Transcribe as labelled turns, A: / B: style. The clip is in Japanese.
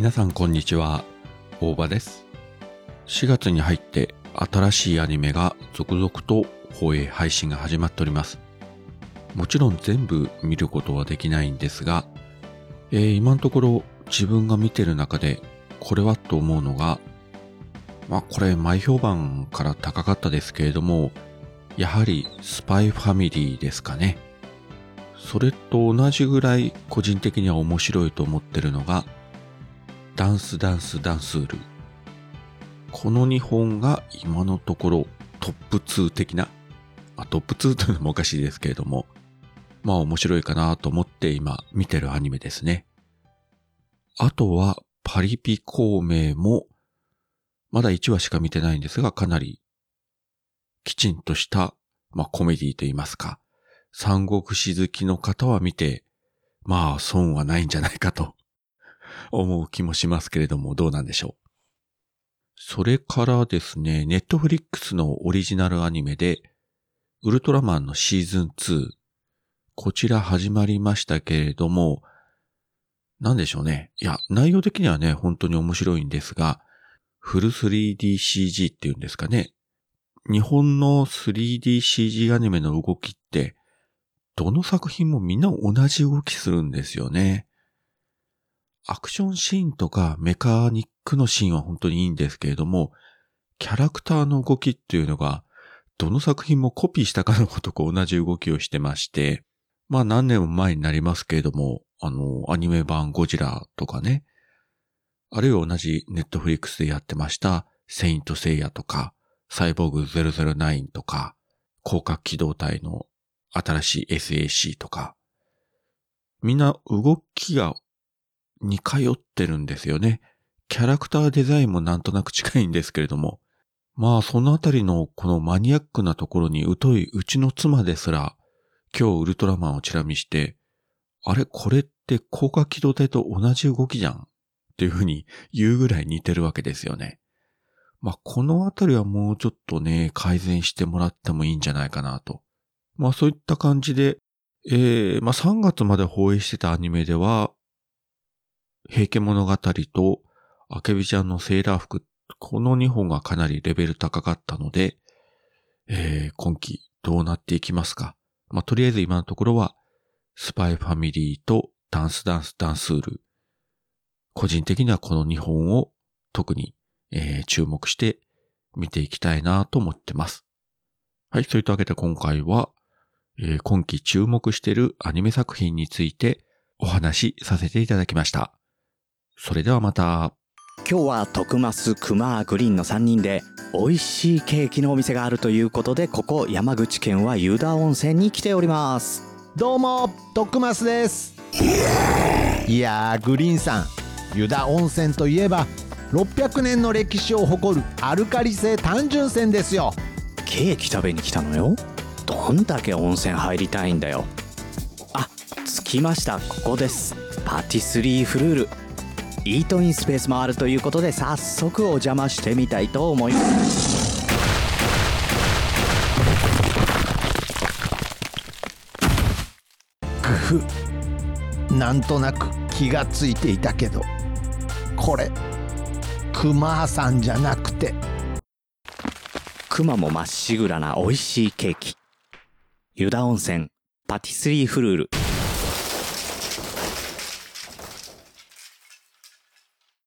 A: 皆さんこんにちは。大場です。4月に入って新しいアニメが続々と放映配信が始まっております。もちろん全部見ることはできないんですが、えー、今のところ自分が見てる中でこれはと思うのがまあこれ前評判から高かったですけれどもやはりスパイファミリーですかね。それと同じぐらい個人的には面白いと思ってるのがダンスダンスダンスール。この2本が今のところトップ2的な、まあ、トップ2というのもおかしいですけれども、まあ面白いかなと思って今見てるアニメですね。あとはパリピ孔明もまだ1話しか見てないんですがかなりきちんとした、まあコメディと言いますか、三国志好きの方は見て、まあ損はないんじゃないかと思う気もしますけれども、どうなんでしょう？それからですね、ネットフリックスのオリジナルアニメで、ウルトラマンのシーズン2、こちら始まりましたけれども、なんでしょうね。いや、内容的にはね、本当に面白いんですが、フル 3DCG っていうんですかね。日本の 3DCG アニメの動きって、どの作品もみんな同じ動きするんですよね。アクションシーンとかメカニックのシーンは本当にいいんですけれども、キャラクターの動きっていうのが、どの作品もコピーしたかのごとく同じ動きをしてまして、まあ何年も前になりますけれども、あの、アニメ版ゴジラとかね、あるいは同じネットフリックスでやってました、セイントセイヤとか、サイボーグ009とか、広角機動隊の新しい SAC とか、みんな動きが似通ってるんですよね。キャラクターデザインもなんとなく近いんですけれども。まあそのあたりのこのマニアックなところに疎いうちの妻ですら、今日ウルトラマンをチラ見して、あれこれって高架機動隊と同じ動きじゃんっていうふうに 言うぐらい似てるわけですよね。まあこのあたりはもうちょっとね、改善してもらってもいいんじゃないかなと。まあそういった感じで、えー、まあ3月まで放映してたアニメでは、平家物語と、あけびちゃんのセーラー服、この2本がかなりレベル高かったので、えー、今季どうなっていきますか。まあ、とりあえず今のところは、スパイファミリーとダンスダンスダンスール。個人的にはこの2本を特に、えー、注目して見ていきたいなと思ってます。はい、そういったわけで今回は、えー、今季注目しているアニメ作品についてお話しさせていただきました。それではまた。
B: 今日は徳増クマグリーンの3人で美味しいケーキのお店があるということでここ山口県は湯田温泉に来ております。
C: どうも徳増です。いやーグリーンさん。湯田温泉といえば600年の歴史を誇るアルカリ性単純泉ですよ。
B: ケーキ食べに来たのよ。どんだけ温泉入りたいんだよ。あ着きました。ここです。パティスリーフルールイートインスペースもあるということで早速お邪魔してみたいと思います。
C: なんとなく気がついていたけどこれクマさんじゃなくて。
B: クマもまっしぐらな美味しいケーキ。湯田温泉パティスリーフルール